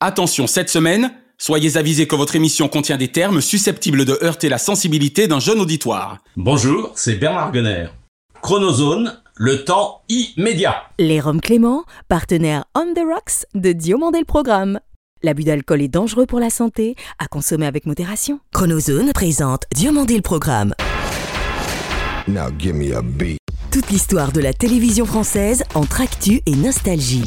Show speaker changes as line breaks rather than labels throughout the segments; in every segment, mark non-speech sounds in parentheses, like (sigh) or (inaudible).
Attention, cette semaine, soyez avisés que votre émission contient des termes susceptibles de heurter la sensibilité d'un jeune auditoire.
Bonjour, c'est Bernard Gunner. Chronozone, le temps immédiat.
Les Roms Clément, partenaire On the Rocks de Diomandé le Programme. L'abus d'alcool est dangereux pour la santé, à consommer avec modération. Chronozone présente Diomandé le Programme.
Now give me a beat.
Toute l'histoire de la télévision française entre actu et nostalgie.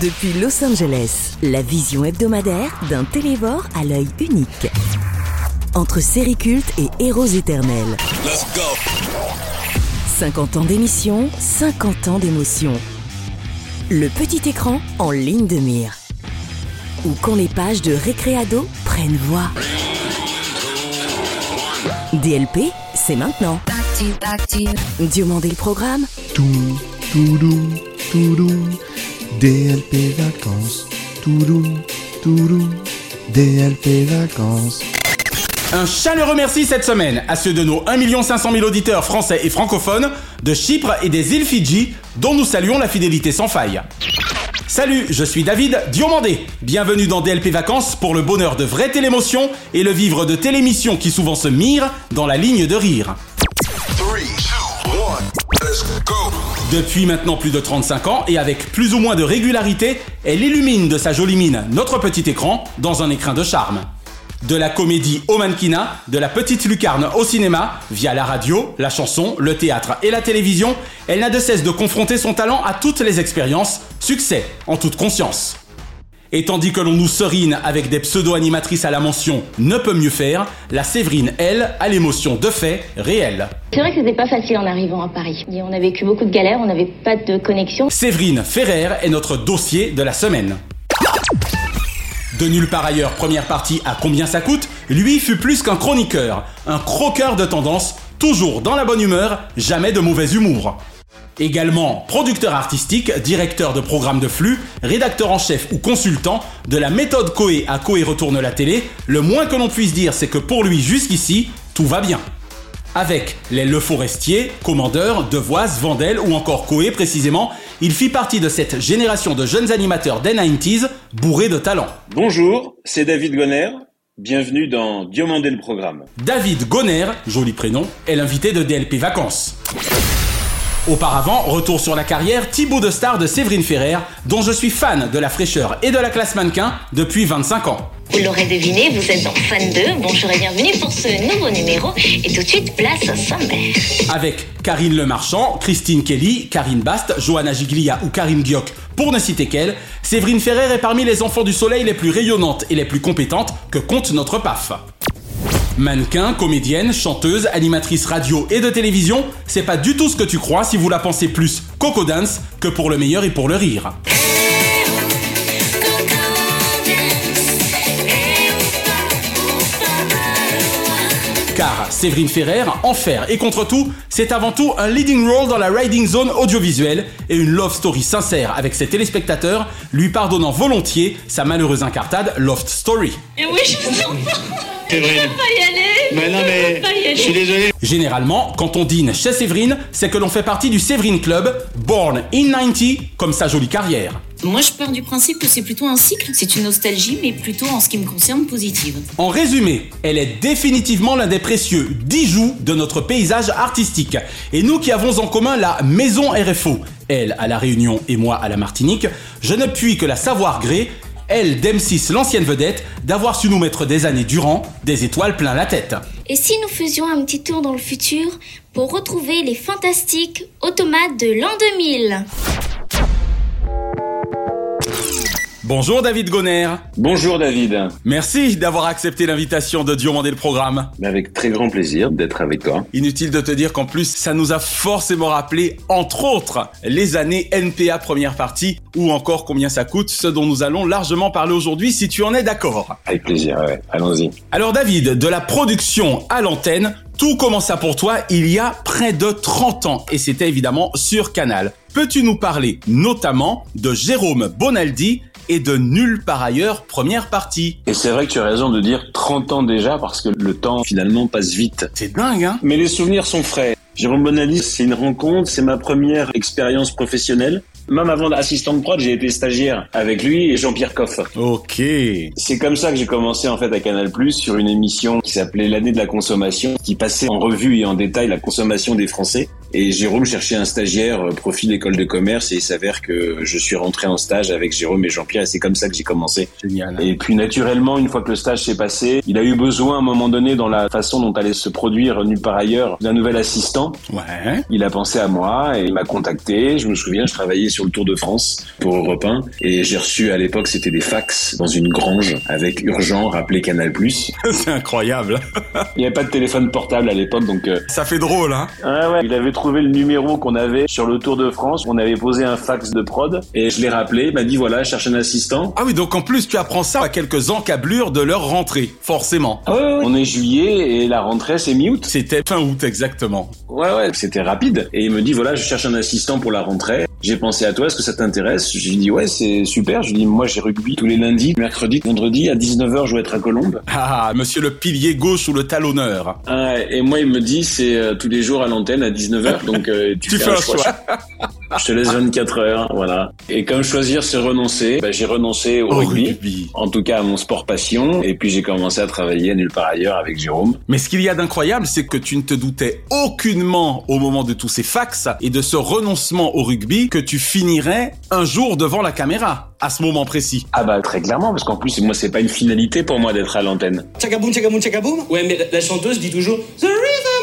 Depuis Los Angeles, la vision hebdomadaire d'un télévore à l'œil unique. Entre séries cultes et héros éternels. 50 ans d'émission, 50 ans d'émotion. Le petit écran en ligne de mire. Ou quand les pages de Récréado prennent voix. DLP, c'est maintenant. Diomandé le programme,
Tout, toudou, toudou. DLP vacances. Toudou, toudou. DLP vacances.
Un chaleureux merci cette semaine à ceux de nos 1 500 000 auditeurs français et francophones de Chypre et des îles Fidji, dont nous saluons la fidélité sans faille. Salut, je suis David Diomandé. Bienvenue dans DLP Vacances pour le bonheur de vraies télémotions et le vivre de télémissions qui souvent se mirent dans la ligne de rire. Depuis maintenant plus de 35 ans et avec plus ou moins de régularité, elle illumine de sa jolie mine notre petit écran dans un écrin de charme. De la comédie au mannequinat, de la petite lucarne au cinéma, via la radio, la chanson, le théâtre et la télévision, elle n'a de cesse de confronter son talent à toutes les expériences, succès en toute conscience. Et tandis que l'on nous serine avec des pseudo-animatrices à la mention ne peut mieux faire, la Séverine, elle, a l'émotion de fait réelle.
C'est vrai que c'était pas facile en arrivant à Paris. Et on a vécu beaucoup de galères, on n'avait pas de connexion.
Séverine Ferrer est notre dossier de la semaine. De nulle part ailleurs, première partie à combien ça coûte, lui fut plus qu'un chroniqueur, un croqueur de tendance, toujours dans la bonne humeur, jamais de mauvais humour. Également producteur artistique, directeur de programme de flux, rédacteur en chef ou consultant, de la méthode Coé à Coé retourne la télé, le moins que l'on puisse dire c'est que pour lui jusqu'ici, tout va bien. Avec les Le Forestier, Commandeur, Devoise, Vandel ou encore Coé précisément, il fit partie de cette génération de jeunes animateurs des 90s bourrés de talent.
Bonjour, c'est David Gonner. Bienvenue dans Diomandé le programme.
David Gonner, joli prénom, est l'invité de DLP Vacances. Auparavant, retour sur la carrière, Thibaut de Star de Séverine Ferrer, dont je suis fan de la fraîcheur et de la classe mannequin depuis 25 ans.
Vous l'aurez deviné, vous êtes dans Fan 2. Bonjour et bienvenue pour ce nouveau numéro. Et tout de suite, place au sommaire.
Avec Karine Lemarchand, Christine Kelly, Karine Bast, Johanna Giglia ou Karine Gioc, pour ne citer qu'elle, Séverine Ferrer est parmi les enfants du soleil les plus rayonnantes et les plus compétentes que compte notre PAF. Mannequin, comédienne, chanteuse, animatrice radio et de télévision, c'est pas du tout ce que tu crois si vous la pensez plus Coco Dance que pour le meilleur et pour le rire. Car Séverine Ferrer, enfer et contre tout, c'est avant tout un leading role dans la riding zone audiovisuelle et une love story sincère avec ses téléspectateurs, lui pardonnant volontiers sa malheureuse incartade Loft Story.
Et oui, je.
Séverine.
Je peux pas y aller.
Mais non, mais
peux pas y aller.
je suis désolé.
Généralement, quand on dîne chez Séverine, c'est que l'on fait partie du Séverine Club, born in 90, comme sa jolie carrière.
Moi, je pars du principe que c'est plutôt un cycle. C'est une nostalgie, mais plutôt en ce qui me concerne positive.
En résumé, elle est définitivement l'un des précieux bijoux de notre paysage artistique. Et nous qui avons en commun la maison RFO, elle à La Réunion et moi à la Martinique, je ne puis que la savoir gré, elle d'M6 l'ancienne vedette, d'avoir su nous mettre des années durant des étoiles plein la tête.
Et si nous faisions un petit tour dans le futur pour retrouver les fantastiques automates de l'an 2000
Bonjour David Gonner.
Bonjour David.
Merci d'avoir accepté l'invitation de Diomandé le programme.
Mais avec très grand plaisir d'être avec toi.
Inutile de te dire qu'en plus, ça nous a forcément rappelé, entre autres, les années NPA première partie, ou encore combien ça coûte, ce dont nous allons largement parler aujourd'hui, si tu en es d'accord.
Avec plaisir, ouais. Allons-y.
Alors David, de la production à l'antenne, tout commença pour toi il y a près de 30 ans, et c'était évidemment sur Canal. Peux-tu nous parler notamment de Jérôme Bonaldi et de Nulle part ailleurs première partie
Et c'est vrai que tu as raison de dire 30 ans déjà parce que le temps finalement passe vite.
C'est dingue, hein?
Mais les souvenirs sont frais. Jérôme Bonaldi, c'est une rencontre, c'est ma première expérience professionnelle. Même avant d'assistant de prod, j'ai été stagiaire avec lui et Jean-Pierre Coff.
Ok.
C'est comme ça que j'ai commencé en fait à Canal Plus sur une émission qui s'appelait l'année de la consommation, qui passait en revue et en détail la consommation des Français. Et Jérôme cherchait un stagiaire euh, profil école de commerce et il s'avère que je suis rentré en stage avec Jérôme et Jean-Pierre et c'est comme ça que j'ai commencé.
Génial.
Et puis naturellement, une fois que le stage s'est passé, il a eu besoin à un moment donné dans la façon dont allait se produire nulle part ailleurs d'un nouvel assistant.
Ouais.
Il a pensé à moi et il m'a contacté. Je me souviens, je travaillais sur le Tour de France pour Europe 1 et j'ai reçu à l'époque, c'était des fax dans une grange avec urgent, rappelé Canal+. (laughs)
C'est incroyable.
Il n'y avait pas de téléphone portable à l'époque, donc euh,
Ça fait drôle, hein
ah ouais, il avait trouvé le numéro qu'on avait sur le Tour de France. On avait posé un fax de prod et je l'ai rappelé. Il m'a dit voilà, je cherche un assistant.
Ah oui, donc en plus, tu apprends ça à quelques encablures de leur rentrée, forcément.
Ah ouais, ouais. On est juillet et la rentrée c'est mi-août.
C'était fin août, exactement.
Ouais ouais, c'était rapide. Et il me dit voilà, je cherche un assistant pour la rentrée. J'ai pensé à toi, est-ce que ça t'intéresse? Je lui dis ouais, c'est super. Je lui dis moi j'ai rugby tous les lundis, mercredi, vendredi à 19h je vais être à Colombes.
Ah, monsieur le pilier gauche ou le talonneur.
Ah, et moi il me dit c'est euh, tous les jours à l'antenne à 19h donc euh, (laughs) tu,
Tu fais un choix. (laughs)
Je te laisse 24 heures, voilà. Et comme choisir c'est renoncer, bah, j'ai renoncé au
Au
rugby.
rugby.
En tout cas à mon sport passion. Et puis j'ai commencé à travailler nulle part ailleurs avec Jérôme.
Mais ce qu'il y a d'incroyable, c'est que tu ne te doutais aucunement au moment de tous ces fax et de ce renoncement au rugby que tu finirais un jour devant la caméra, à ce moment précis.
Ah bah très clairement, parce qu'en plus moi c'est pas une finalité pour moi d'être à l'antenne.
Tchakaboum, tchakaboum, tchakaboum Ouais, mais la, chanteuse dit toujours The rhythm.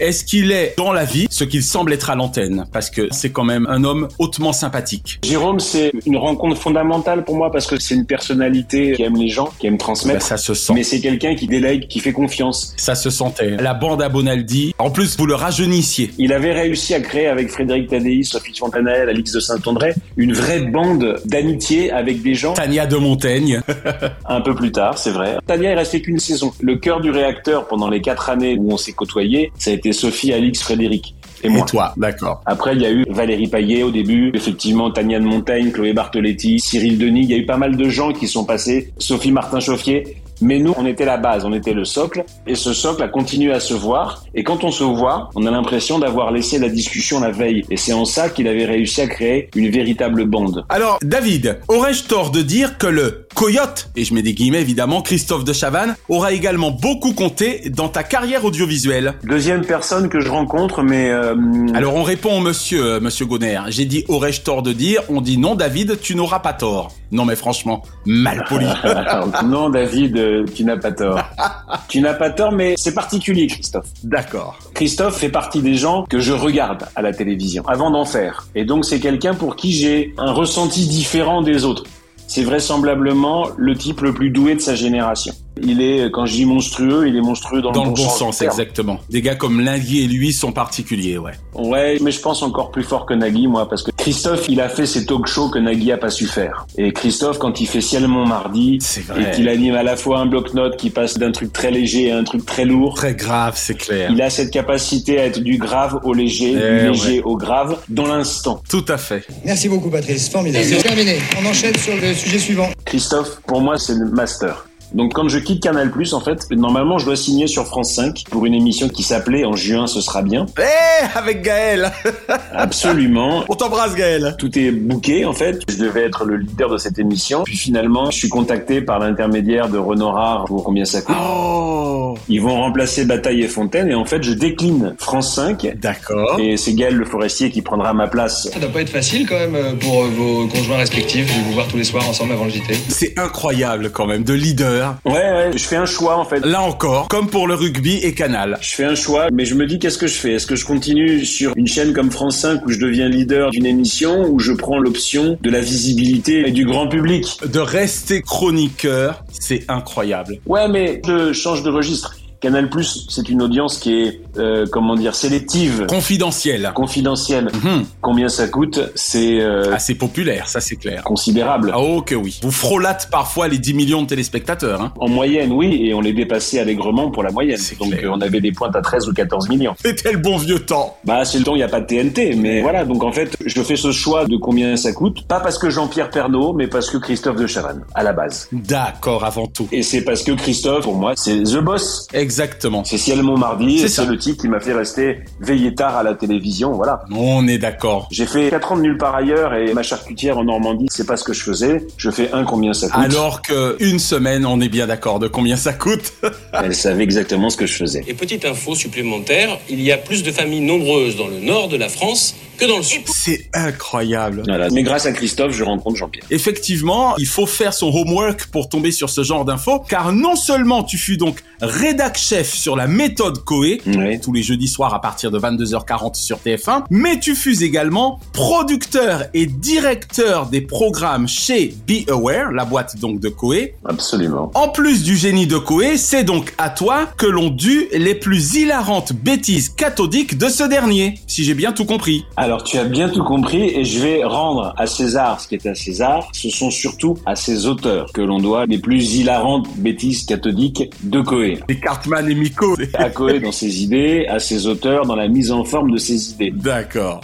Est-ce qu'il est dans la vie ce qu'il semble être à l'antenne? Parce que c'est quand même un homme hautement sympathique.
Jérôme c'est une rencontre fondamentale pour moi parce que c'est une personnalité qui aime les gens, qui aime transmettre.
ça se sent.
mais c'est quelqu'un qui délègue, qui fait confiance.
Ça se sentait. La bande à Bonaldi. En plus, vous le rajeunissiez.
Il avait réussi à créer avec Frédéric Tadei, Sophie Fontanelle, Alix de Saint-André, une vraie bande d'amitié avec des gens
Tania de Montaigne. (laughs)
un peu plus tard, c'est vrai. Tania est resté qu'une saison. Le cœur du réacteur pendant les quatre années où on s'est côtoyés, ça a été Sophie, Alix, Frédéric et
Et
moi.
toi, d'accord.
Après, il y a eu Valérie Payet au début, effectivement Tania de Montaigne, Chloé Bartoletti, Cyril Denis. Il y a eu pas mal de gens qui sont passés, Sophie Martin-Chauffier. Mais nous, on était la base, on était le socle, et ce socle a continué à se voir. Et quand on se voit, on a l'impression d'avoir laissé la discussion la veille. Et c'est en ça qu'il avait réussi à créer une véritable bande.
Alors, David, aurais-je tort de dire que le coyote, et je mets des guillemets évidemment, Christophe de Chavannes, aura également beaucoup compté dans ta carrière audiovisuelle?
Deuxième personne que je rencontre, mais euh,
Alors on répond au monsieur, euh, monsieur Gonner. J'ai dit aurais-je tort de dire? On dit non, David, tu n'auras pas tort. Non mais franchement, mal poli. (laughs) (laughs)
non, David, euh, tu n'as pas tort. (laughs) tu n'as pas tort, mais c'est particulier, Christophe.
D'accord.
Christophe fait partie des gens que je regarde à la télévision avant d'en faire. Et donc c'est quelqu'un pour qui j'ai un ressenti différent des autres. C'est vraisemblablement le type le plus doué de sa génération. Il est, quand je dis monstrueux, il est monstrueux dans,
Dans
le bon,
bon
sens.
exactement. Des gars comme Lingui et lui sont particuliers, ouais.
Ouais, mais je pense encore plus fort que Nagui, moi, parce que Christophe, il a fait ces talk shows que Nagui a pas su faire. Et Christophe, quand il fait Ciel mon mardi, et qu'il anime à la fois un bloc-notes qui passe d'un truc très léger à un truc très lourd,
Très grave, c'est clair.
il a cette capacité à être du grave au léger,
Eh
du léger
ouais.
au grave, dans l'instant.
Tout à fait.
Merci beaucoup, Patrice. Formidable. C'est terminé. On enchaîne sur le sujet suivant.
Christophe, pour moi, c'est le master. Donc quand je quitte Canal+, en fait, normalement, je dois signer sur France 5 pour une émission qui s'appelait En juin, ce sera bien.
Eh, avec Gaël (laughs)
Absolument.
On t'embrasse Gaël
Tout est booké en fait. Je devais être le leader de cette émission. Puis finalement, je suis contacté par l'intermédiaire de Renaud Rare pour combien ça coûte.
Oh
Ils vont remplacer Bataille et Fontaine et en fait, je décline France 5
D'accord.
et c'est Gaël Le Forestier qui prendra ma place.
Ça doit pas être facile quand même euh, pour euh, vos conjoints respectifs de vous voir tous les soirs ensemble avant le JT.
C'est incroyable quand même, de leader.
Ouais, ouais, je fais un choix en fait.
Là encore, comme pour le rugby et Canal.
Je fais un choix, mais je me dis qu'est-ce que je fais? Est-ce que je continue sur une chaîne comme France 5 où je deviens leader d'une émission ou je prends l'option de la visibilité et du grand public?
De rester chroniqueur, c'est incroyable.
Ouais, mais je change de registre. Canal+, c'est une audience qui est, euh, comment dire, sélective,
Confidentiel.
confidentielle.
Mhm.
Combien ça coûte C'est euh,
Assez populaire, ça c'est clair.
considérable.
Ah oh que oui. Vous frôlâtes parfois les 10 millions de téléspectateurs. Hein.
En moyenne, oui, et on les dépassait allègrement pour la moyenne.
C'est
Donc euh, on avait des pointes à 13 ou 14 millions.
C'était le bon vieux temps.
Bah, c'est le temps, il n'y a pas de TNT, mais voilà. Donc en fait, je fais ce choix de combien ça coûte, pas parce que Jean-Pierre Pernaud, mais parce que Christophe de Chavannes, à la base.
D'accord, avant tout.
Et c'est parce que Christophe, pour moi, c'est the boss.
Exactement.
C'est Ciel Montmardi,
C'est
le titre qui m'a fait rester veillé tard à la télévision, voilà.
On est d'accord.
J'ai fait 4 ans de nulle part ailleurs et ma charcutière en Normandie, c'est pas ce que je faisais. Je fais un combien ça coûte.
Alors que une semaine, on est bien d'accord de combien ça coûte. (laughs)
Elle savait exactement ce que je faisais.
Et petite info supplémentaire, il y a plus de familles nombreuses dans le nord de la France que dans le sud.
C'est incroyable.
Voilà. Mais grâce à Christophe, je rencontre Jean-Pierre.
Effectivement, il faut faire son homework pour tomber sur ce genre d'infos, car non seulement tu fus donc rédac chef sur la méthode Coé,
Oui.
tous les jeudis soirs à partir de 22h40 sur TF1, mais tu fus également producteur et directeur des programmes chez Be Aware, la boîte donc de Coé.
Absolument.
En plus du génie de Coé, c'est donc à toi que l'on dut les plus hilarantes bêtises cathodiques de ce dernier, si j'ai bien tout compris.
Alors tu as bien tout compris et je vais rendre à César ce qui est à César. Ce sont surtout à ses auteurs que l'on doit les plus hilarantes bêtises cathodiques de Coé.
Les Cartman et Miko. (laughs)
À Coé dans ses idées, à ses auteurs dans la mise en forme de ses idées.
D'accord.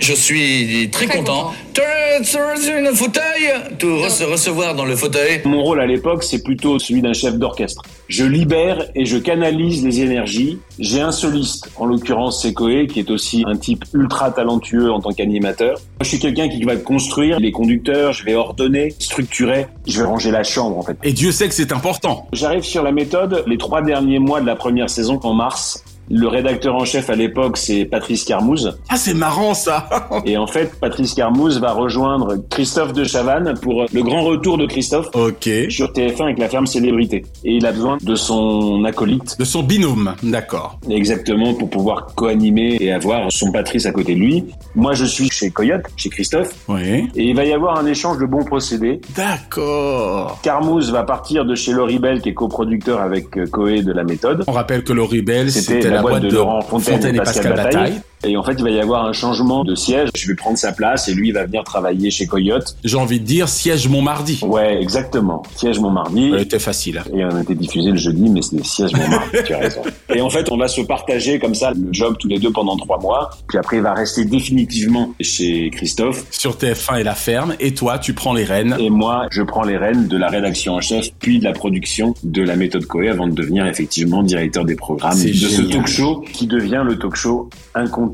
Je suis très, content. Fauteuil, rece- recevoir dans le fauteuil.
Mon rôle à l'époque, c'est plutôt celui d'un chef d'orchestre. Je libère et je canalise les énergies. J'ai un soliste, en l'occurrence c'est Coé, qui est aussi un type ultra talentueux en tant qu'animateur. Je suis quelqu'un qui va construire les conducteurs, je vais ordonner, structurer, je vais ranger la chambre en fait.
Et Dieu sait que c'est important.
J'arrive sur la méthode les trois derniers mois de la première saison en mars. Le rédacteur en chef à l'époque, c'est Patrice Carmouze.
Ah, c'est marrant ça. (laughs)
Et en fait, Patrice Carmouze va rejoindre Christophe de Chavannes pour le grand retour de Christophe
ok.
sur TF1 avec la ferme Célébrité. Et il a besoin de son acolyte,
De son binôme, d'accord.
exactement, pour pouvoir co-animer et avoir son Patrice à côté de lui. Moi, je suis chez Coyote, chez Christophe,
Oui.
et il va y avoir un échange de bons procédés.
D'accord.
Carmouze va partir de chez Laurie Bell, qui est coproducteur avec euh, Coé de la méthode.
On rappelle que Laurie Bell,
C'était
c'était
la, boîte de, Laurent Fontaine,
et Pascal, Bataille.
Et en fait, il va y avoir un changement de siège. Je vais prendre sa place et lui, il va venir travailler chez Coyote.
J'ai envie de dire siège Montmardi.
Ouais, exactement. Siège Montmardi.
Ça était facile.
Et on a été diffusé le jeudi, mais c'est siège Montmardi, tu as raison. Et en fait, on va se partager comme ça le job tous les deux pendant trois mois. Puis après, il va rester définitivement chez Christophe.
Sur TF1 et la ferme. Et toi, tu prends les rênes.
Et moi, je prends les rênes de la rédaction en chef, puis de la production de la méthode Coé avant de devenir effectivement directeur des programmes de ce talk show qui devient le talk show incontournable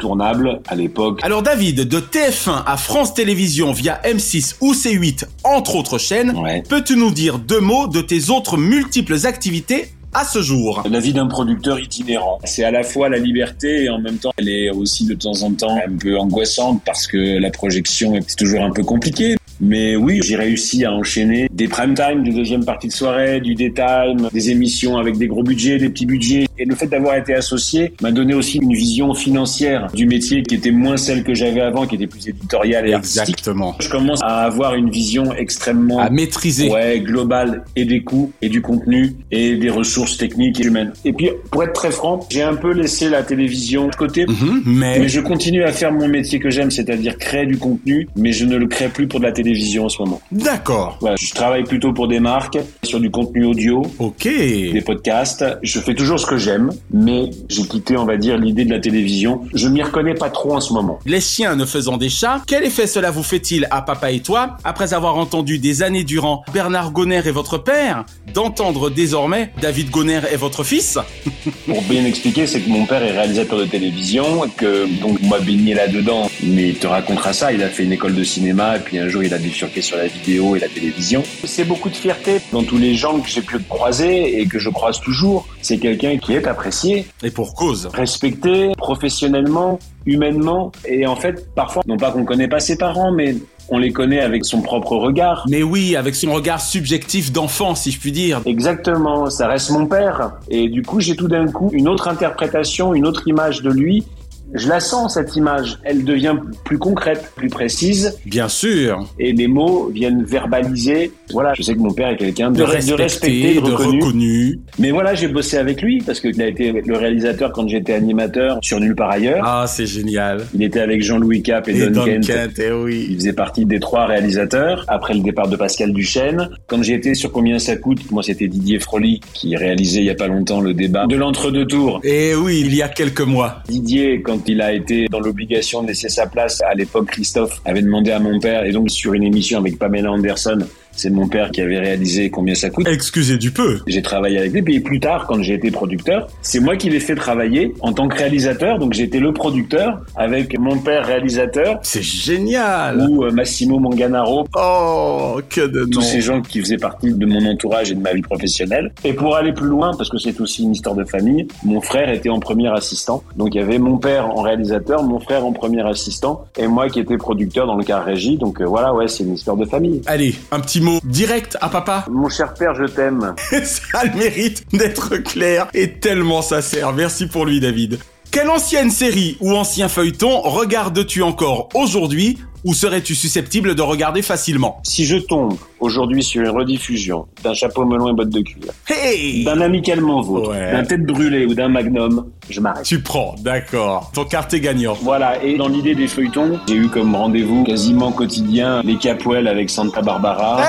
à l'époque.
Alors David, de TF1 à France Télévisions via M6 ou C8, entre autres chaînes,
Ouais.
peux-tu nous dire deux mots de tes autres multiples activités à ce jour?
La vie d'un producteur itinérant. C'est à la fois la liberté et en même temps, elle est aussi de temps en temps un peu angoissante parce que la projection est toujours un peu compliquée. Mais oui, j'ai réussi à enchaîner des prime time, des deuxième parties de soirée, du daytime, des émissions avec des gros budgets, des petits budgets. Et le fait d'avoir été associé m'a donné aussi une vision financière du métier qui était moins celle que j'avais avant, qui était plus éditoriale et artistique.
Exactement.
Je commence à avoir une vision extrêmement
À maîtriser.
Ouais, global et des coûts et du contenu et des ressources techniques et humaines. Et puis, pour être très franc, j'ai un peu laissé la télévision de côté.
Mhm, mais
Mais je continue à faire mon métier que j'aime, c'est-à-dire créer du contenu, mais je ne le crée plus pour de la télévision en ce moment.
d'accord.
Voilà, je travaille plutôt pour des marques, sur du contenu audio,
Ok.
des podcasts. Je fais toujours ce que j'aime, mais j'ai quitté, on va dire, l'idée de la télévision. Je m'y reconnais pas trop en ce moment.
Les chiens ne faisant des chats, quel effet cela vous fait-il à papa et toi, après avoir entendu des années durant Bernard Gonner est votre père, d'entendre désormais David Gonner est votre fils? (laughs)
Pour bien expliquer, c'est que mon père est réalisateur de télévision, que donc moi baigné là-dedans, mais il te racontera ça, il a fait une école de cinéma et puis un jour il a bifurqué sur la vidéo et la télévision. C'est beaucoup de fierté dans tous les gens que j'ai pu croiser et que je croise toujours. C'est quelqu'un qui est apprécié,
Et pour cause.
respecté professionnellement, humainement et en fait parfois non pas qu'on connaît pas ses parents mais on les connaît avec son propre regard.
Mais oui, avec son regard subjectif d'enfant, si je puis dire.
Exactement, ça reste mon père. Et du coup, j'ai tout d'un coup une autre interprétation, une autre image de lui. Je la sens, cette image. Elle devient plus concrète, plus précise,
Bien sûr.
et les mots viennent verbaliser. Voilà, je sais que mon père est quelqu'un de,
De
de
respecter,
respecté, de
de
reconnu. Mais voilà, j'ai bossé avec lui, parce qu'il a été le réalisateur quand j'étais animateur sur Nulle part ailleurs.
Ah, c'est génial.
Il était avec Jean-Louis Cap et,
Et
Don,
Don
Kent.
Kent, eh oui.
Il faisait partie des trois réalisateurs après le départ de Pascal Duchesne. Quand j'ai été sur Combien ça coûte, moi c'était Didier Froli qui réalisait il y a pas longtemps le débat de l'entre-deux tours.
Eh oui, il y a quelques mois.
Didier, quand il a été dans l'obligation de laisser sa place, à l'époque Christophe avait demandé à mon père, et donc sur une émission avec Pamela Anderson, C'est mon père qui avait réalisé Combien ça coûte.
Excusez du peu.
J'ai travaillé avec lui. Puis plus tard, quand j'ai été producteur, c'est moi qui l'ai fait travailler en tant que réalisateur. Donc j'étais le producteur avec mon père réalisateur.
C'est génial.
Ou euh, Massimo Manganaro.
Oh, que de
Tous ces gens qui faisaient partie de mon entourage et de ma vie professionnelle. Et pour aller plus loin, parce que c'est aussi une histoire de famille, mon frère était en premier assistant. Donc il y avait mon père en réalisateur, mon frère en premier assistant, et moi qui étais producteur dans le cas régie. Donc euh, voilà, ouais, c'est une histoire de famille.
Allez, un petit mot direct à papa. (laughs)
Mon cher père, je t'aime.
Ça a le mérite d'être clair et tellement sincère. Merci pour lui, David. Quelle ancienne série ou ancien feuilleton regardes-tu encore aujourd'hui ou serais-tu susceptible de regarder facilement
Si je tombe aujourd'hui sur une rediffusion d'un chapeau melon et bottes de cuir,
Hey
d'un amicalement vôtre,
Ouais.
d'un tête brûlée ou d'un magnum, je m'arrête.
Tu prends, d'accord. Ton carte est gagnant.
Voilà, et dans l'idée des feuilletons, j'ai eu comme rendez-vous quasiment quotidien les Capwell avec Santa Barbara.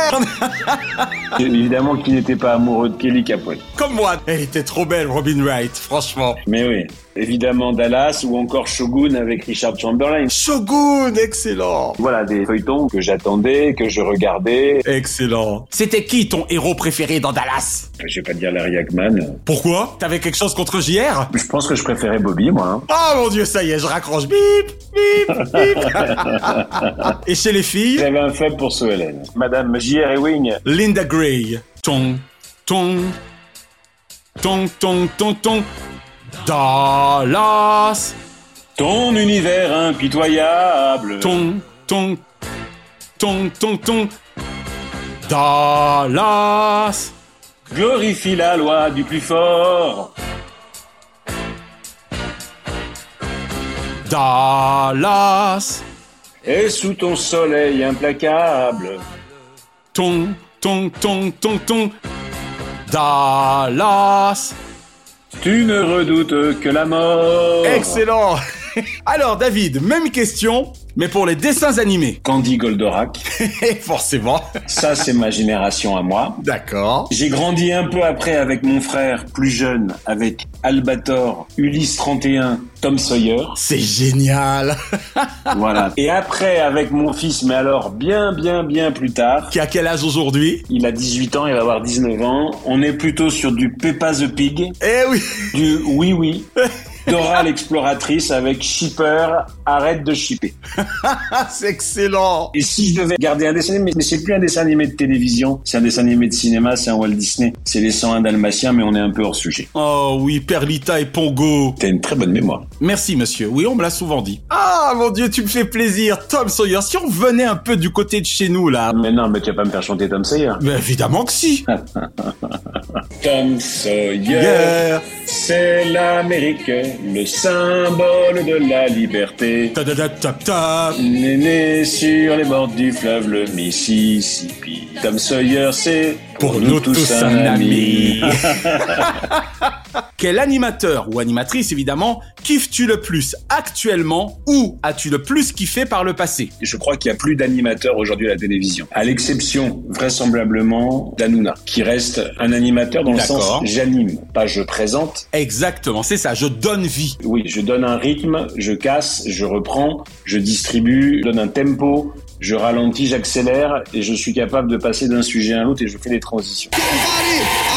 Et évidemment, qui n'était pas amoureux de Kelly Capwell
Comme moi. Elle était trop belle, Robin Wright, franchement.
Mais oui, évidemment Dallas ou encore Shogun avec Richard Chamberlain.
Shogun, excellent.
Voilà des feuilletons que j'attendais, que je regardais.
Excellent. C'était qui ton héros préféré dans Dallas?
Je vais pas dire Larry Hackman.
Pourquoi? T'avais quelque chose contre JR
Je pense que je préférais Bobby, moi. hein.
Oh mon dieu, ça y est, je raccroche. Bip, bip, bip. (laughs) Et chez les filles?
J'avais un faible pour Sue Hélène. Madame J.R. Ewing.
Linda Gray. Ton, ton, ton, ton, ton, ton. Dallas.
Ton univers impitoyable.
Ton, ton, ton, ton, ton. Dallas.
Glorifie la loi du plus fort.
Dallas.
Et sous ton soleil implacable.
Ton, ton, ton, ton, ton. Dallas.
Tu ne redoutes que la mort.
Excellent. (laughs) Alors David, même question, mais pour les dessins animés.
Candy Goldorak. (laughs)
Forcément.
Ça, c'est ma génération à moi.
D'accord.
J'ai grandi un peu après avec mon frère, plus jeune, avec Albator, Ulysse 31, Tom Sawyer.
C'est génial. (laughs)
Voilà. Et après, avec mon fils, mais alors bien, bien, bien plus tard.
Qui a quel âge aujourd'hui?
Il a 18 ans, il va avoir 19 ans. On est plutôt sur du Peppa the Pig.
Eh oui.
Du Oui Oui. (laughs) Dora l'exploratrice avec Shipper, arrête de shipper. (laughs)
c'est excellent.
Et si je devais garder un dessin animé, mais c'est plus un dessin animé de télévision, c'est un dessin animé de cinéma, c'est un Walt Disney. C'est les 101 Dalmatiens, mais on est un peu hors sujet.
Oh oui, Perlita et Pongo.
T'as une très bonne mémoire.
Merci monsieur, oui on me l'a souvent dit. Ah mon dieu, tu me fais plaisir, Tom Sawyer. Si on venait un peu du côté de chez nous là.
Mais non, mais tu vas pas me faire chanter Tom Sawyer.
Mais évidemment que si. (laughs)
Tom Sawyer,
Yeah.
c'est l'Amérique, le symbole de la liberté.
Ta ta ta ta ta.
Né, né sur les bords du fleuve le Mississippi. Tom Sawyer, c'est
Pour nous tous un ami. (laughs) Quel animateur ou animatrice évidemment kiffes-tu le plus actuellement ou as-tu le plus kiffé par le passé?
Je crois qu'il y a plus d'animateurs aujourd'hui à la télévision. À l'exception, vraisemblablement, d'Anouna, qui reste un animateur dans le sens j'anime, pas je présente.
Exactement, c'est ça, je donne vie.
Oui, je donne un rythme, je casse, je reprends, je distribue, je donne un tempo, je ralentis, j'accélère et je suis capable de passer d'un sujet à l'autre et je fais des transitions.
On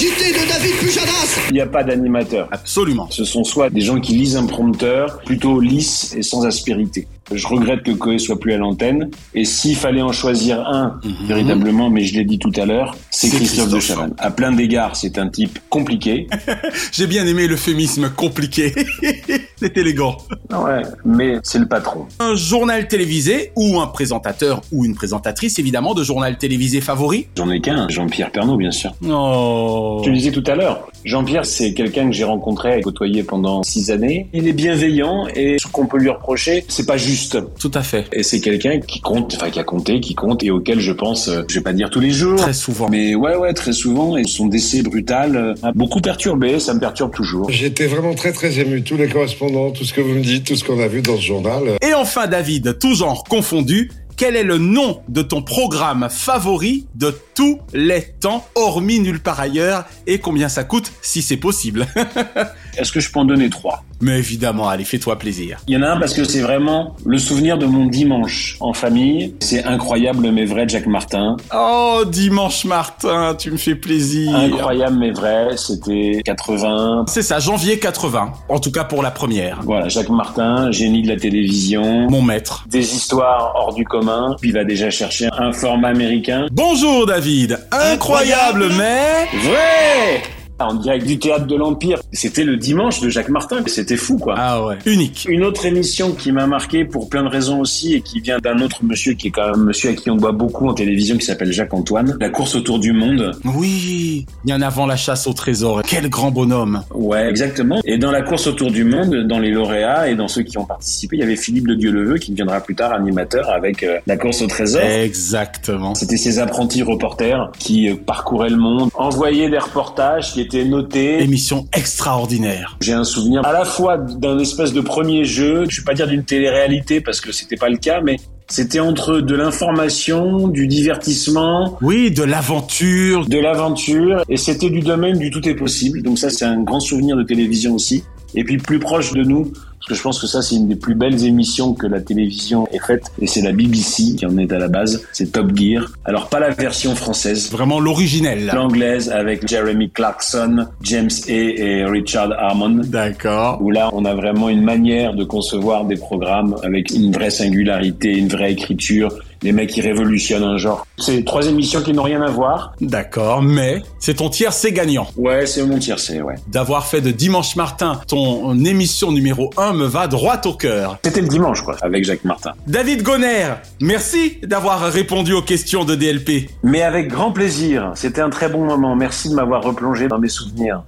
JT de David Pujadas.
Il n'y a pas d'animateur.
Absolument.
Ce sont soit des gens qui lisent un prompteur, plutôt lisse et sans aspérité. Je regrette que Coé soit plus à l'antenne. Et s'il fallait en choisir un, véritablement, mais je l'ai dit tout à l'heure, c'est
C'est
Christophe, de
Christophe.
Chavannes. À plein d'égards, c'est un type compliqué. (laughs)
J'ai bien aimé l'euphémisme compliqué. (laughs) c'est élégant.
ouais, mais c'est le patron.
Un journal télévisé ou un présentateur ou une présentatrice évidemment de journal télévisé favori
J'en ai qu'un, Jean-Pierre Pernaud, bien sûr.
Oh.
Je le disais tout à l'heure, Jean-Pierre, c'est quelqu'un que j'ai rencontré et côtoyé pendant six années. Il est bienveillant et ce qu'on peut lui reprocher, c'est pas juste.
Tout à fait.
Et c'est quelqu'un qui compte, enfin qui a compté, qui compte et auquel je pense, euh, je vais pas dire tous les jours,
Très souvent.
mais ouais, ouais, très souvent. Et son décès brutal euh, m'a beaucoup perturbé, ça me perturbe toujours.
J'étais vraiment très très ému. Tous les correspondants, tout ce que vous me dites, tout ce qu'on a vu dans ce journal.
Et enfin David, tout genre confondu, quel est le nom de ton programme favori de tous les temps, hormis nulle part ailleurs, et combien ça coûte si c'est possible? (laughs)
Est-ce que je peux en donner trois?
Mais évidemment, allez, fais-toi plaisir.
Il y en a un parce que c'est vraiment le souvenir de mon dimanche en famille. C'est incroyable mais vrai, Jacques Martin.
Oh, dimanche Martin, tu me fais plaisir.
Incroyable mais vrai, c'était 80.
C'est ça, janvier 80. En tout cas pour la première.
Voilà, Jacques Martin, génie de la télévision.
Mon maître.
Des histoires hors du commun. Puis il va déjà chercher un format américain.
Bonjour David. Incroyable, mais...
Vrai en direct du théâtre de l'Empire. C'était le dimanche de Jacques Martin. C'était fou, quoi.
Ah ouais. Unique.
Une autre émission qui m'a marqué pour plein de raisons aussi et qui vient d'un autre monsieur qui est quand même un monsieur à qui on doit beaucoup en télévision qui s'appelle Jacques Antoine. La course autour du monde.
Oui. Bien avant la chasse au trésor. Quel grand bonhomme.
Ouais, exactement. Et dans la course autour du monde, dans les lauréats et dans ceux qui ont participé, il y avait Philippe de Dieuleveux qui deviendra plus tard animateur avec euh, la course au trésor.
Exactement.
C'était ces apprentis reporters qui euh, parcouraient le monde, envoyaient des reportages qui étaient notés.
Émission extraordinaire.
J'ai un souvenir à la fois d'un espèce de premier jeu, je vais pas dire d'une télé-réalité parce que c'était pas le cas, mais c'était entre de l'information, du divertissement.
Oui, de l'aventure.
De l'aventure. Et c'était du domaine du tout est possible. Donc ça, c'est un grand souvenir de télévision aussi. Et puis plus proche de nous, parce que je pense que ça, c'est une des plus belles émissions que la télévision ait faite. Et c'est la BBC qui en est à la base. C'est Top Gear. Alors, pas la version française.
Vraiment l'originelle.
L'anglaise avec Jeremy Clarkson, James A. et Richard Harmon.
D'accord.
Où là, on a vraiment une manière de concevoir des programmes avec une vraie singularité, une vraie écriture les mecs qui révolutionnent un genre. C'est trois émissions qui n'ont rien à voir.
D'accord, mais c'est ton tiercé gagnant.
Ouais, c'est mon tiercé, ouais.
D'avoir fait de Dimanche Martin ton émission numéro 1 me va droit au cœur.
C'était le dimanche, quoi, avec Jacques Martin.
David Gonner, merci d'avoir répondu aux questions de DLP.
Mais avec grand plaisir. C'était un très bon moment. Merci de m'avoir replongé dans mes souvenirs.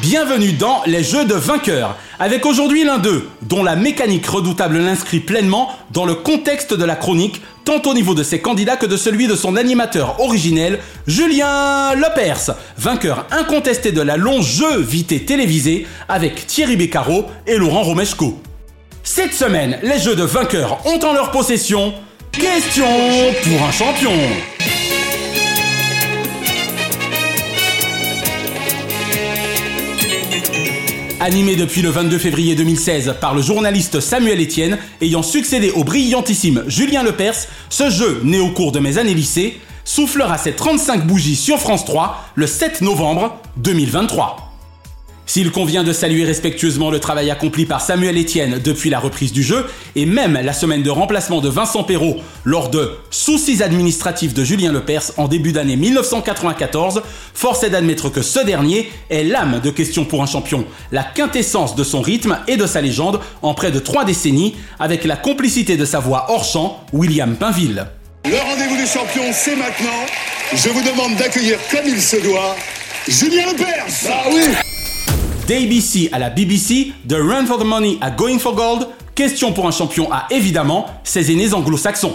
Bienvenue dans les jeux de vainqueurs, avec aujourd'hui l'un d'eux, dont la mécanique redoutable l'inscrit pleinement dans le contexte de la chronique, tant au niveau de ses candidats que de celui de son animateur originel, Julien Lepers, vainqueur incontesté de la longévité télévisée, avec Thierry Beccaro et Laurent Romeshko. Cette semaine, les jeux de vainqueurs ont en leur possession Question pour un champion Animé depuis le 22 février 2016 par le journaliste Samuel Etienne, ayant succédé au brillantissime Julien Lepers, ce jeu, né au cours de mes années lycée, soufflera ses 35 bougies sur France 3 le 7 novembre 2023. S'il convient de saluer respectueusement le travail accompli par Samuel Etienne depuis la reprise du jeu, et même la semaine de remplacement de Vincent Perrault lors de Soucis administratifs de Julien Lepers en début d'année 1994, force est d'admettre que ce dernier est l'âme de Question pour un champion, la quintessence de son rythme et de sa légende en près de trois décennies, avec la complicité de sa voix hors champ, William Pinville.
Le rendez-vous des champions, c'est maintenant. Je vous demande d'accueillir comme il se doit Julien Lepers.
Ah oui d'ABC à la BBC, de Run for the Money à Going for Gold, question pour un champion à évidemment ses aînés anglo-saxons.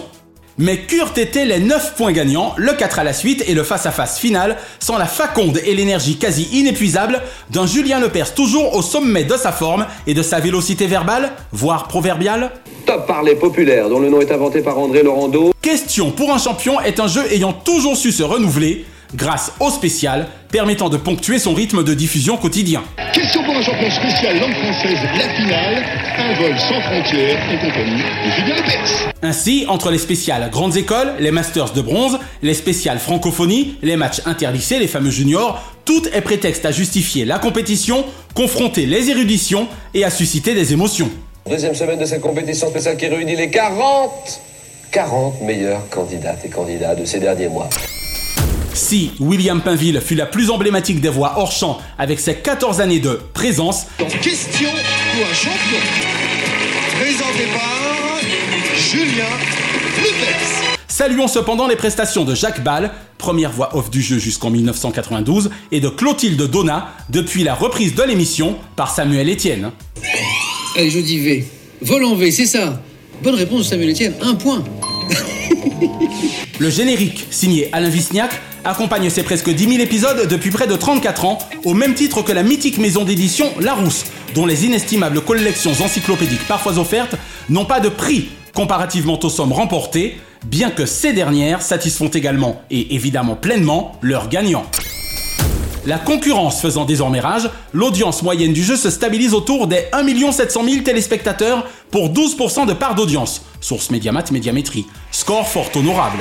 Mais qu'eurent été les 9 points gagnants, le 4 à la suite et le face-à-face final, sans la faconde et l'énergie quasi inépuisable d'un Julien Lepers toujours au sommet de sa forme et de sa vélocité verbale, voire proverbiale
Top parler populaire, dont le nom est inventé par André Laurando.
Question pour un champion est un jeu ayant toujours su se renouveler, grâce au spécial permettant de ponctuer son rythme de diffusion quotidien.
Question pour un champion spécial langue française, la finale, un vol sans frontières en compagnie de Julien Lepers.
Ainsi, entre les spéciales grandes écoles, les masters de bronze, les spéciales francophonie, les matchs interlycées, les fameux juniors, tout est prétexte à justifier la compétition, confronter les éruditions et à susciter des émotions.
Deuxième semaine de cette compétition spéciale qui réunit les 40 40 meilleurs candidates et candidats de ces derniers mois.
Si William Pinville fut la plus emblématique des voix hors champ avec ses 14 années de présence,
question pour un champion, présenté par Julien Lepers.
Saluons cependant les prestations de Jacques Ball, première voix off du jeu jusqu'en 1992, et de Clotilde Donna depuis la reprise de l'émission par Samuel Etienne.
Allez, je dis V. Vol en V, c'est ça. Bonne réponse de Samuel Etienne, un point.
Le générique, signé Alain Visniac, accompagne ces presque 10 000 épisodes depuis près de 34 ans, au même titre que la mythique maison d'édition Larousse, dont les inestimables collections encyclopédiques parfois offertes n'ont pas de prix comparativement aux sommes remportées, bien que ces dernières satisfont également et évidemment pleinement leurs gagnants. La concurrence faisant désormais rage, l'audience moyenne du jeu se stabilise autour des 1 700 000 téléspectateurs pour 12% de part d'audience. Source Mediamat Médiamétrie. Score fort honorable.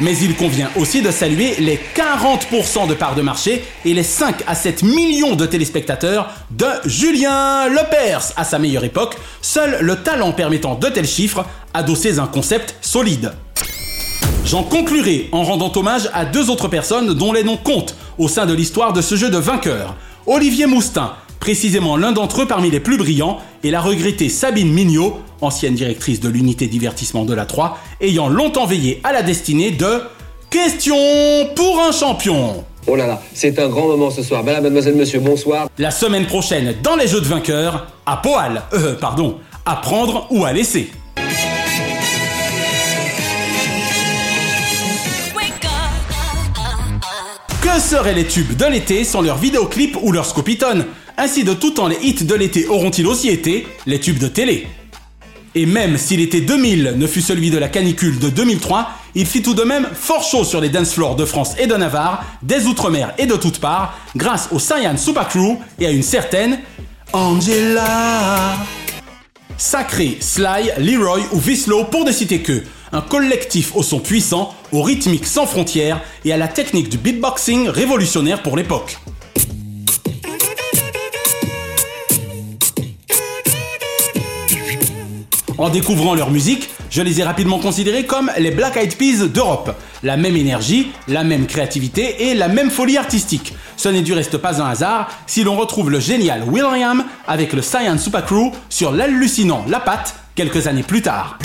Mais il convient aussi de saluer les 40% de part de marché et les 5 à 7 millions de téléspectateurs de Julien Lepers. À sa meilleure époque, seul le talent permettant de tels chiffres adossait un concept solide. J'en conclurai en rendant hommage à deux autres personnes dont les noms comptent au sein de l'histoire de ce jeu de vainqueurs. Olivier Moustin, précisément l'un d'entre eux parmi les plus brillants, et la regrettée Sabine Mignot, ancienne directrice de l'unité divertissement de la 3, ayant longtemps veillé à la destinée de Question pour un champion.
Oh là là, c'est un grand moment ce soir. Madame, mademoiselle, monsieur, bonsoir.
La semaine prochaine, dans les jeux de vainqueurs, à poil, euh, pardon, à prendre ou à laisser. Que seraient les tubes de l'été sans leurs vidéoclips ou leurs scopitones Ainsi de tout temps les hits de l'été auront-ils aussi été les tubes de télé Et même si l'été 2000 ne fut celui de la canicule de 2003, il fit tout de même fort chaud sur les dance floors de France et de Navarre, des Outre-mer et de toutes parts, grâce au Cyan Super Crew et à une certaine Angela. Sacré, Sly, Leroy ou Vislo pour ne citer que, un collectif au son puissant, au rythmique sans frontières et à la technique du beatboxing révolutionnaire pour l'époque. En découvrant leur musique, je les ai rapidement considérés comme les Black Eyed Peas d'Europe. La même énergie, la même créativité et la même folie artistique. Ce n'est du reste pas un hasard si l'on retrouve le génial William avec le Science Super Crew sur l'hallucinant La Patte quelques années plus tard.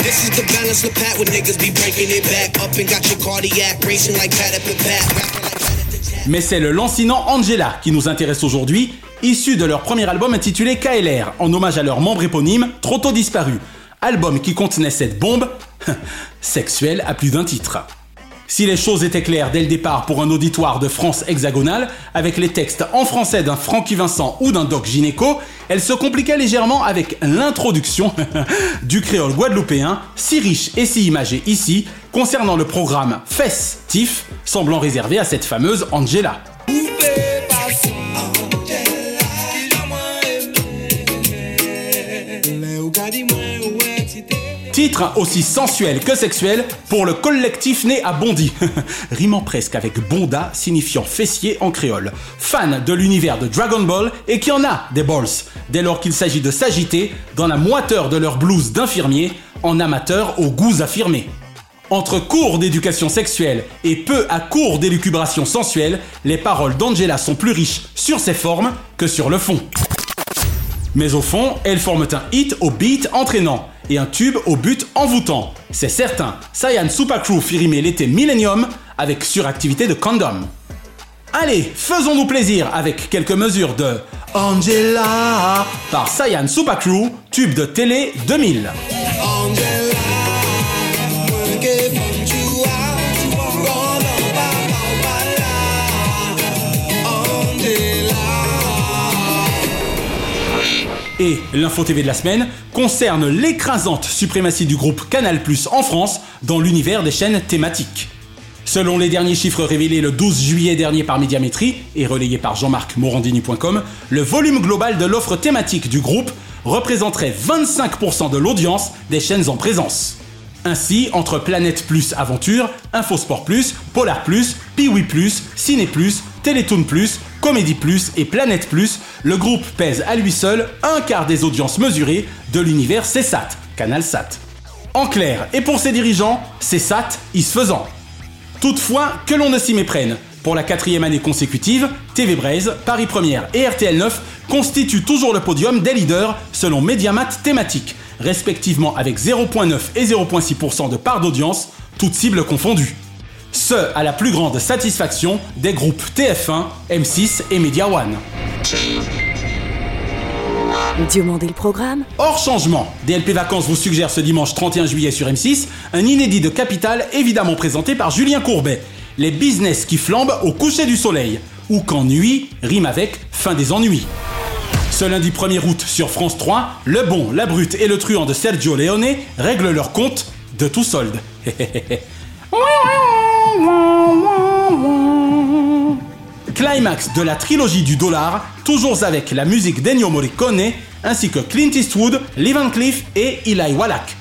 Mais c'est le lancinant Angela qui nous intéresse aujourd'hui, issu de leur premier album intitulé KLR, en hommage à leur membre éponyme, trop tôt disparu album qui contenait cette bombe (laughs) sexuelle à plus d'un titre. Si les choses étaient claires dès le départ pour un auditoire de France hexagonale, avec les textes en français d'un Francky Vincent ou d'un Doc Gynéco, elles se compliquaient légèrement avec l'introduction (laughs) du créole guadeloupéen, si riche et si imagé ici, concernant le programme Festif, semblant réservé à cette fameuse Angela. Titre aussi sensuel que sexuel pour le collectif né à Bondy, (laughs) rimant presque avec bonda signifiant fessier en créole. Fan de l'univers de Dragon Ball et qui en a des balls, dès lors qu'il s'agit de s'agiter dans la moiteur de leur blouse d'infirmier en amateur aux goûts affirmés. Entre cours d'éducation sexuelle et peu à cours d'élucubration sensuelle, les paroles d'Angela sont plus riches sur ses formes que sur le fond. Mais au fond, elles forment un hit au beat entraînant et un tube au but envoûtant. C'est certain, Cyan Super Crew fit rimer l'été Millennium avec suractivité de condom. Allez, faisons-nous plaisir avec quelques mesures de Angela par Cyan Super Crew, tube de télé 2000. Et l'info TV de la semaine concerne l'écrasante suprématie du groupe Canal+ en France dans l'univers des chaînes thématiques. Selon les derniers chiffres révélés le 12 juillet dernier par Médiamétrie et relayés par Jean-Marc Morandini.com, le volume global de l'offre thématique du groupe représenterait 25% de l'audience des chaînes en présence. Ainsi, entre Planète Plus Aventure, Infosport Plus, Polar Plus, Piwi Plus, Ciné Plus, Télétoon Plus, Comédie Plus et Planète Plus, le groupe pèse à lui seul un quart des audiences mesurées de l'univers CSAT, Canal Sat. En clair, et pour ses dirigeants, CSAT is faisant. Toutefois, que l'on ne s'y méprenne, pour la quatrième année consécutive, TV Braise, Paris Première et RTL 9 constituent toujours le podium des leaders selon Mediamat thématique, respectivement avec 0,9 et 0,6% de part d'audience, toutes cibles confondues. Ce à la plus grande satisfaction des groupes TF1, M6 et Media One.
Le programme
Hors changement, DLP Vacances vous suggère ce dimanche 31 juillet sur M6 un inédit de Capital évidemment présenté par Julien Courbet. Les business qui flambent au coucher du soleil, ou quand nuit rime avec fin des ennuis. Ce lundi 1er août sur France 3, le bon, la brute et le truand de Sergio Leone règlent leur compte de tout solde. (laughs) Climax de la trilogie du dollar, toujours avec la musique d'Ennio Morricone, ainsi que Clint Eastwood, Lee Van Cleef et Eli Wallach.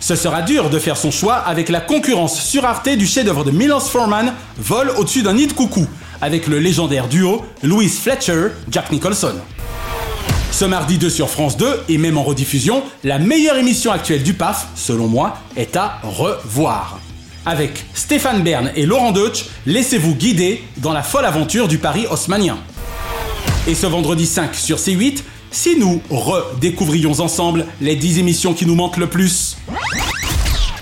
Ce sera dur de faire son choix avec la concurrence sur Arte du chef-d'œuvre de Milos Forman, Vol au-dessus d'un nid de coucou, avec le légendaire duo Louis Fletcher, Jack Nicholson. Ce mardi 2 sur France 2, et même en rediffusion, la meilleure émission actuelle du PAF, selon moi, est à revoir. Avec Stéphane Bern et Laurent Deutsch, laissez-vous guider dans la folle aventure du Paris haussmanien. Et ce vendredi 5 sur C8, si nous redécouvrions ensemble les 10 émissions qui nous manquent le plus.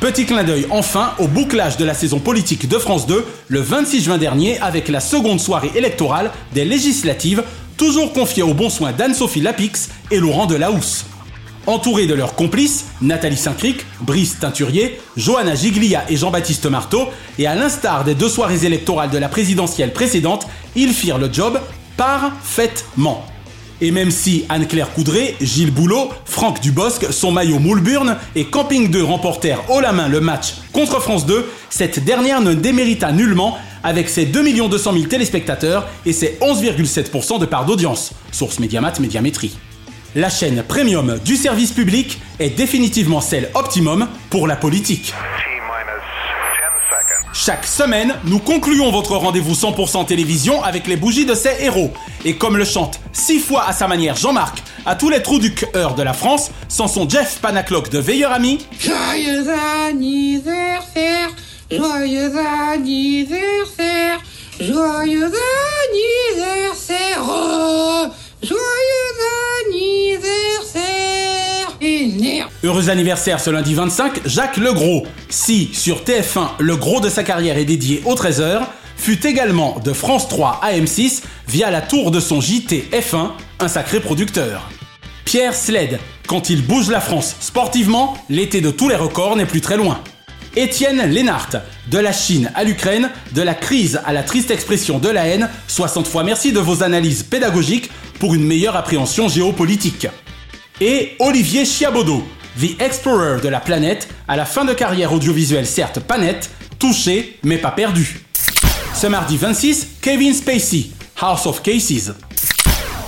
Petit clin d'œil enfin au bouclage de la saison politique de France 2 le 26 juin dernier avec la seconde soirée électorale des législatives, toujours confiée aux bons soins d'Anne-Sophie Lapix et Laurent Delahousse. Entourés de leurs complices, Nathalie Saint-Cric, Brice Teinturier, Johanna Giglia et Jean-Baptiste Marteau, et à l'instar des deux soirées électorales de la présidentielle précédente, ils firent le job parfaitement. Et même si Anne-Claire Coudray, Gilles Boulot, Franck Dubosc, son maillot Moulburn et Camping 2 remportèrent haut la main le match contre France 2, cette dernière ne démérita nullement avec ses 2 200 000 téléspectateurs et ses 11,7% de part d'audience. Source Médiamat Médiamétrie la chaîne premium du service public est définitivement celle optimum pour la politique. Chaque semaine, nous concluons votre rendez-vous 100% télévision avec les bougies de ces héros. Et comme le chante six fois à sa manière Jean-Marc, à tous les trous du cœur de la France, sans son Jeff Panaclock de Veilleur Ami.
Joyeux anniversaire, joyeux anniversaire, oh, joyeux anniversaire.
Heureux anniversaire ce lundi 25, Jacques Legros. Si sur TF1 le gros de sa carrière est dédié au 13h, fut également de France 3 à M6 via la tour de son JT F1, un sacré producteur. Pierre Sled, quand il bouge la France sportivement, l'été de tous les records n'est plus très loin. Étienne Lénart, de la Chine à l'Ukraine, de la crise à la triste expression de la haine, 60 fois merci de vos analyses pédagogiques pour une meilleure appréhension géopolitique. Et Olivier Chiabodo, The Explorer de la planète, à la fin de carrière audiovisuelle certes pas nette, touché mais pas perdu. Ce mardi 26, Kevin Spacey, House of Cases.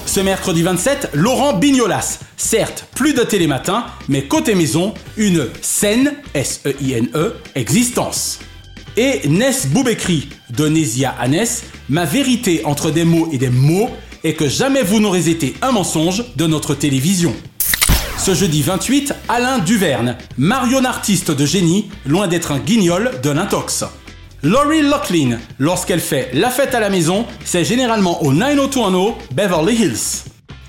Ce mercredi 27, Laurent Bignolas. Certes, plus de télématin, mais côté maison, une saine, S-E-I-N-E, existence. Et Ness Boubekri, de Nésia à Ness, ma vérité entre des mots et des mots est que jamais vous n'aurez été un mensonge de notre télévision. Ce jeudi 28, Alain Duverne, marionartiste de génie, loin d'être un guignol de l'intox. Laurie Loughlin, lorsqu'elle fait la fête à la maison, c'est généralement au 90210 Beverly Hills.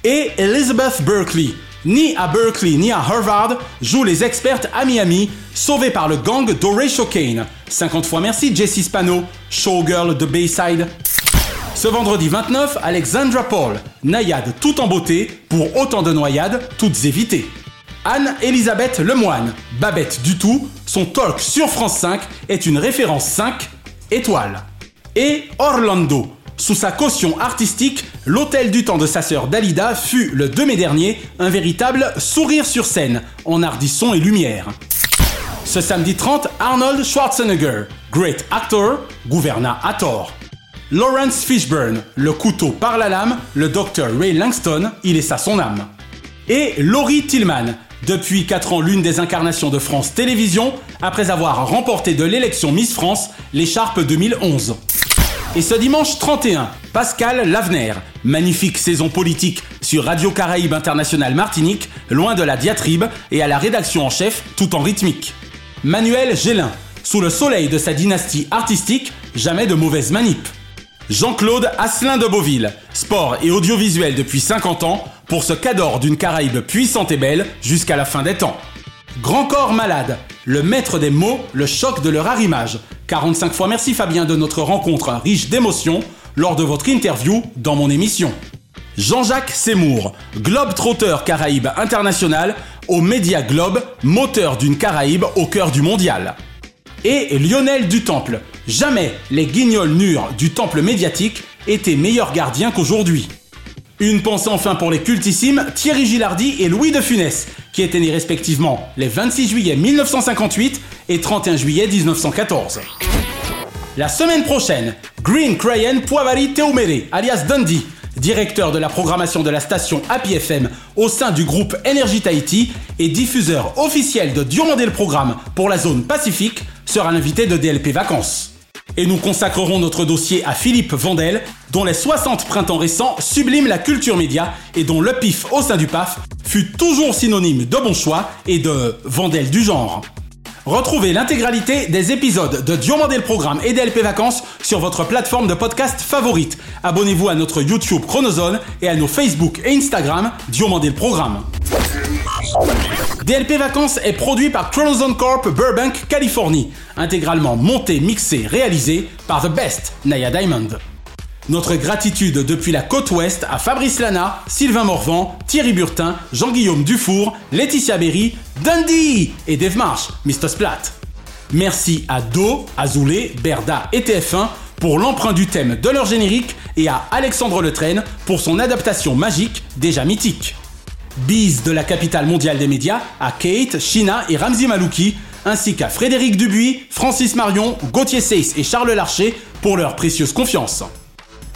Et Elizabeth Berkeley, ni à Berkeley ni à Harvard, joue les expertes à Miami, sauvées par le gang d'Horatio Kane. 50 fois merci Jessie Spano, showgirl de Bayside. Ce vendredi 29, Alexandra Paul, naïade tout en beauté, pour autant de noyades, toutes évitées. Anne-Elisabeth Lemoine, Babette du tout, son talk sur France 5 est une référence 5 étoiles. Et Orlando, sous sa caution artistique, l'hôtel du temps de sa sœur Dalida fut le 2 mai dernier un véritable sourire sur scène, en ardisson et lumière. Ce samedi 30, Arnold Schwarzenegger, great actor, gouverna à tort. Lawrence Fishburne, le couteau par la lame, le docteur Ray Langston, il est son âme. Et Laurie Tillman, depuis 4 ans l'une des incarnations de France Télévisions, après avoir remporté de l'élection Miss France l'écharpe 2011. Et ce dimanche 31, Pascal Lavener, magnifique saison politique sur Radio Caraïbe International Martinique, loin de la diatribe et à la rédaction en chef tout en rythmique. Manuel Gélin, sous le soleil de sa dynastie artistique, jamais de mauvaise manip. Jean-Claude Asselin de Beauville, sport et audiovisuel depuis 50 ans, pour ce cador d'une Caraïbe puissante et belle jusqu'à la fin des temps. Grand corps malade, le maître des mots, le choc de leur arrimage. 45 fois merci Fabien de notre rencontre riche d'émotions lors de votre interview dans mon émission. Jean-Jacques Seymour, globe-trotteur Caraïbe international, au Média Globe, moteur d'une Caraïbe au cœur du mondial. et Lionel du Temple. Jamais les guignols nurs du Temple médiatique étaient meilleurs gardiens qu'aujourd'hui. Une pensée enfin pour les cultissimes Thierry Gilardi et Louis de Funès, qui étaient nés respectivement les 26 juillet 1958 et 31 juillet 1914. La semaine prochaine, Green Crayon Poivari Teumere, alias Dundee, directeur de la programmation de la station Happy FM au sein du groupe Energy Tahiti et diffuseur officiel de Diomandé le programme pour la zone Pacifique, sera l'invité de DLP Vacances. Et nous consacrerons notre dossier à Philippe Vandel, dont les 60 printemps récents subliment la culture média et dont le pif au sein du PAF fut toujours synonyme de bon choix et de Vandel du genre. Retrouvez l'intégralité des épisodes de Diomandé Programme et DLP Vacances sur votre plateforme de podcast favorite. Abonnez-vous à notre YouTube Chronozone et à nos Facebook et Instagram Diomandé Programme. DLP Vacances est produit par Chronozone Corp Burbank, Californie. Intégralement monté, mixé, réalisé par The Best, Naya Diamond. Notre gratitude depuis la côte ouest à Fabrice Lana, Sylvain Morvan, Thierry Burtin, Jean-Guillaume Dufour, Laetitia Berry, Dundee et Dave Marsh, Mr. Splat. Merci à Do, Azoulay, Berda et TF1 pour l'emprunt du thème de leur générique et à Alexandre Letraine pour son adaptation magique déjà mythique. Bise de la capitale mondiale des médias à Kate, Shina et Ramzi Malouki, ainsi qu'à Frédéric Dubuis, Francis Marion, Gauthier Seyss et Charles Larcher pour leur précieuse confiance.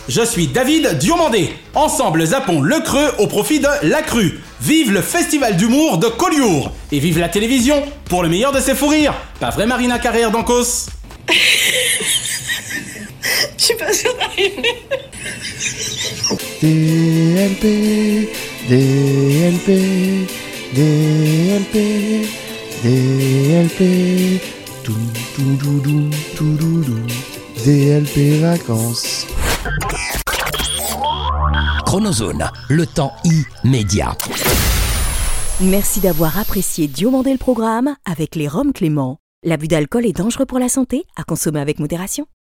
Je suis David Diomandé. Ensemble, zappons le creux au profit de la crue. Vive le festival d'humour de Collioure. Et vive la télévision pour le meilleur de ses fous rires. Pas vrai Marina Carrière d'Ancos? (laughs)
Je suis pas sûre d'arriver.
DLP, DLP, DLP, tout, tout, tout, tout, tout, tout, tout, DLP vacances.
Chronozone, le temps immédiat.
Merci d'avoir apprécié Diomandé le programme avec les Roms Clément. L'abus d'alcool est dangereux pour la santé, à consommer avec modération.